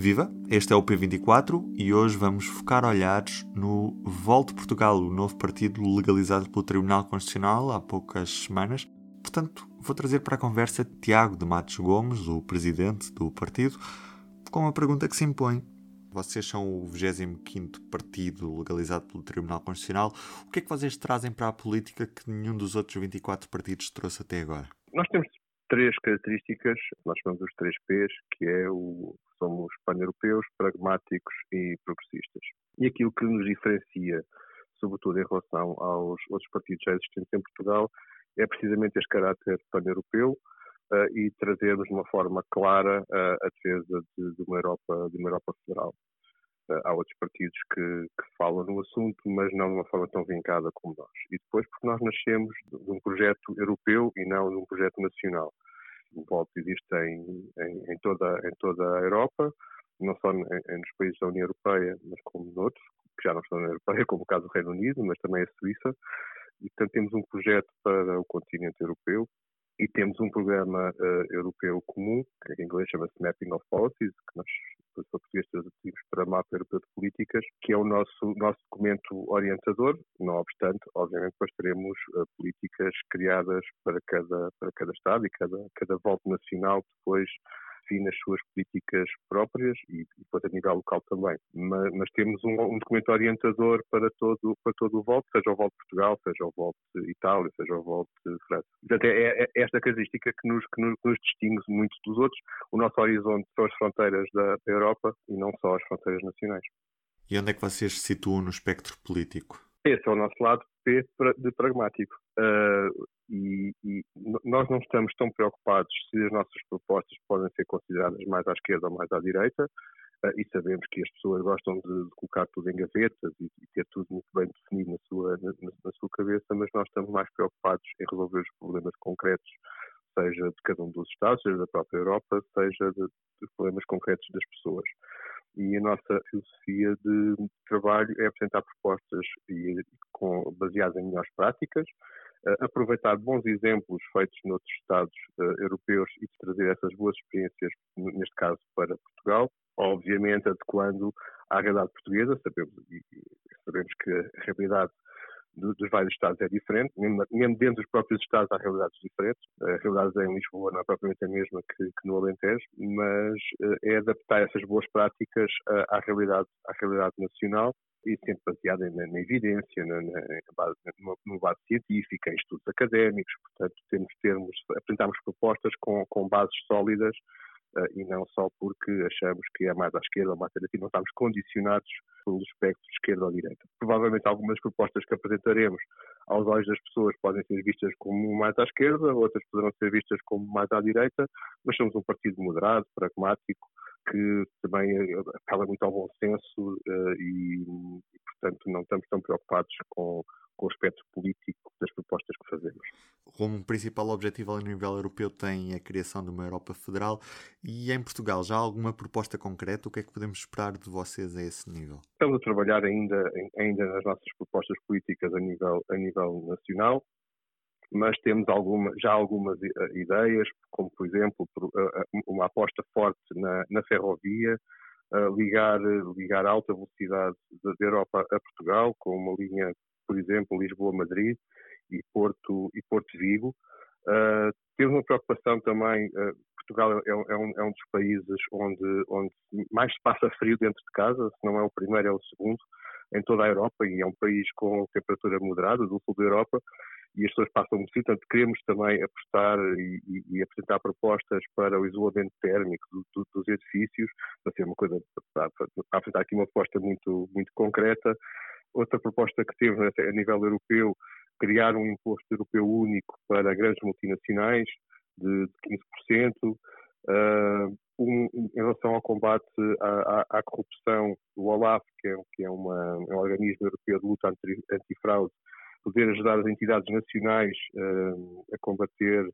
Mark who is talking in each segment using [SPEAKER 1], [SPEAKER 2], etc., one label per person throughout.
[SPEAKER 1] Viva! Este é o P24 e hoje vamos focar olhares no Volte Portugal, o novo partido legalizado pelo Tribunal Constitucional há poucas semanas. Portanto, vou trazer para a conversa Tiago de Matos Gomes, o presidente do partido, com uma pergunta que se impõe. Vocês são o 25 partido legalizado pelo Tribunal Constitucional. O que é que vocês trazem para a política que nenhum dos outros 24 partidos trouxe até agora?
[SPEAKER 2] Nós temos três características, nós chamamos os três P's, que é o somos pan-europeus, pragmáticos e progressistas. E aquilo que nos diferencia, sobretudo em relação aos outros partidos já existentes em Portugal, é precisamente este caráter pan-europeu uh, e trazermos de uma forma clara uh, a defesa de, de, uma Europa, de uma Europa federal. Há outros partidos que, que, falam no assunto, mas não de uma forma tão vincada como nós. E depois porque nós nascemos de um projeto europeu e não de um projeto nacional. O voto existe em, em, em, toda, em toda a Europa, não só em, nos países da União Europeia, mas como noutros, que já não estão na União Europeia, como o caso do Reino Unido, mas também a Suíça. E, portanto, temos um projeto para o continente europeu e temos um programa uh, europeu comum, que em inglês chama-se Mapping of Policies, que nós, para português, traduzimos para Mapa Europeu de Políticas, que é o nosso, nosso documento orientador. Não obstante, obviamente, depois teremos uh, políticas criadas para cada, para cada Estado e cada, cada voto nacional depois define as suas políticas próprias e, e depois a nível local também. Mas, mas temos um, um, documento orientador para todo, para todo o voto, seja o voto de Portugal, seja o voto de Itália, seja o voto de França. Portanto, é, é, é esta característica que nos, que nos, que nos distingue muito dos outros. O nosso horizonte são as fronteiras da, da Europa e não só as fronteiras nacionais.
[SPEAKER 1] E onde é que vocês se situam no espectro político?
[SPEAKER 2] Esse é o nosso lado de pragmático. Uh, e, e, nós não estamos tão preocupados se as nossas propostas podem ser consideradas mais à esquerda ou mais à direita, uh, e sabemos que as pessoas gostam de, de colocar tudo em gavetas e, e, ter tudo muito bem definido na sua, na, na, sua cabeça, mas nós estamos mais preocupados em resolver os problemas concretos, seja de cada um dos Estados, seja da própria Europa, seja de, de problemas concretos das pessoas e a nossa filosofia de trabalho é apresentar propostas e, com, baseadas em melhores práticas, uh, aproveitar bons exemplos feitos noutros Estados uh, europeus e trazer essas boas experiências, neste caso, para Portugal, obviamente adequando à realidade portuguesa, sabemos, sabemos que a realidade dos vários Estados é diferente, mesmo, mesmo, dentro dos próprios Estados há realidades diferentes. A realidade em Lisboa não é propriamente a mesma que, que no Alentejo, mas eh, é adaptar essas boas práticas à, realidade, à realidade nacional e sempre baseada na, na evidência, na, na, base, numa, numa, base científica, em estudos académicos. Portanto, temos termos, apresentarmos propostas com, com bases sólidas e não só porque achamos que é mais à esquerda ou mais à direita não estamos condicionados pelo espectro de esquerda ou direita. Provavelmente algumas propostas que apresentaremos aos olhos das pessoas podem ser vistas como mais à esquerda, outras poderão ser vistas como mais à direita, mas somos um partido moderado, pragmático, que também apela muito ao bom senso uh, e, e, portanto, não estamos tão preocupados com, com o aspecto político das propostas que fazemos.
[SPEAKER 1] Como principal objetivo a nível europeu tem a criação de uma Europa federal e em Portugal já há alguma proposta concreta? O que é que podemos esperar de vocês a esse nível?
[SPEAKER 2] Estamos a trabalhar ainda, ainda nas nossas propostas políticas a nível, a nível nacional mas temos alguma, já algumas eh, ideias, como por exemplo eh, eh, uma aposta forte na, na ferrovia, ligar, ligar alta velocidade da Europa a Portugal, com uma linha, por exemplo, Lisboa-Madrid e Porto, e Porto Vigo. temos uma preocupação também, Portugal é, é, um, é um dos países onde, onde mais se passa frio dentro de casa, se não é o primeiro, é o segundo, em toda a Europa, e é um país com temperatura moderada, do sul da Europa, e as pessoas passam muito Portanto, queremos também apostar e, e, e, apresentar propostas para o isolamento térmico do, do, dos edifícios, para ser uma coisa, para, apresentar aqui uma proposta muito, muito concreta. Outra proposta que temos a nível europeu, criar um imposto europeu único para grandes multinacionais de, de 15%. Uh, um, em relação ao combate à, à, à, corrupção, o OLAF, que é, que é, uma, é um organismo europeu de luta anti, antifraude, poder ajudar as entidades nacionais uh, a combater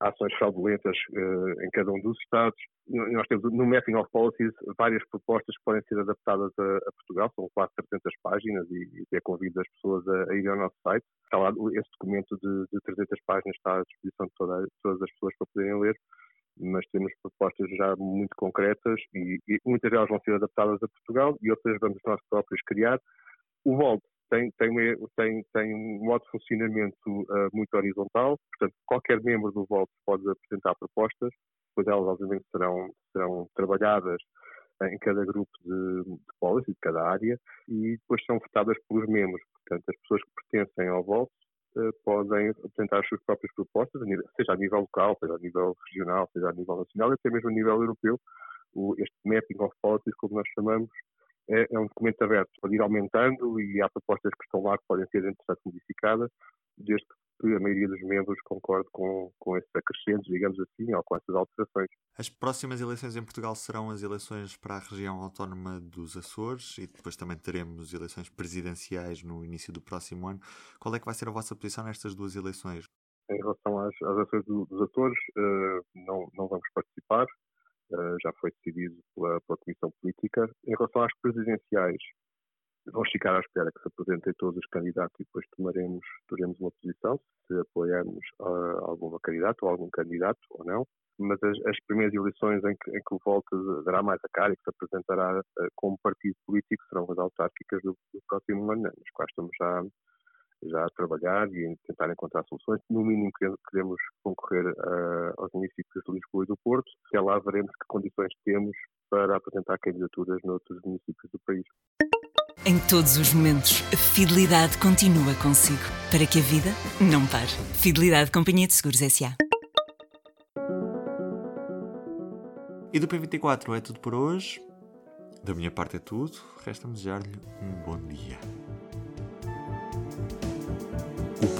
[SPEAKER 2] ações fraudulentas uh, em cada um dos Estados. Nós temos no Mapping of Policies várias propostas que podem ser adaptadas a, Portugal, são quase 300 páginas e, e convido as pessoas a, a ir ao nosso site. Está lá, esse documento de, de 300 páginas está à disposição de toda, todas as pessoas para poderem ler, mas temos propostas já muito concretas e, e, muitas delas vão ser adaptadas a Portugal e outras vamos nós próprios criar. O Volt tem, tem, tem, tem um modo de funcionamento uh, muito horizontal, portanto, qualquer membro do Volt pode apresentar propostas, depois elas, obviamente, serão, serão trabalhadas em cada grupo de, de policy, de cada área, e depois são votadas pelos membros. Portanto, as pessoas que pertencem ao Volt uh, podem apresentar as suas próprias propostas, seja a nível local, seja a nível regional, seja a nível nacional, e até mesmo a nível europeu. O, este Mapping of Policies, como nós chamamos, é, é um documento aberto, pode ir aumentando e há propostas que estão lá que podem ser, entretanto, modificadas, desde que a maioria dos membros concorde com, com esses acrescentos, digamos assim, ou com essas alterações.
[SPEAKER 1] As próximas eleições em Portugal serão as eleições para a região autónoma dos Açores e depois também teremos eleições presidenciais no início do próximo ano. Qual é que vai ser a vossa posição nestas duas eleições?
[SPEAKER 2] Em relação às, às eleições do, dos Açores, uh, não, não vamos participar. Uh, já foi decidido pela, pela, Comissão Política. Em relação às presidenciais, vamos ficar à espera que se apresentem todos os candidatos e depois tomaremos, teremos uma posição, se apoiarmos uh, alguma candidata ou algum candidato ou não. Mas as, as primeiras eleições em que, em que o Volta dará mais a cara e que se apresentará uh, como partido político serão as autárquicas do, do próximo ano, nas quais estamos já já a trabalhar e tentar encontrar soluções. No mínimo, queremos concorrer uh, aos municípios de Lisboa e do Porto. Até lá veremos que condições temos para apresentar candidaturas noutros municípios do país.
[SPEAKER 3] Em todos os momentos, a fidelidade continua consigo, para que a vida não pare. Fidelidade Companhia de Seguros S.A.
[SPEAKER 1] E do P24 é tudo por hoje. Da minha parte é tudo. Resta-me desejar-lhe um bom dia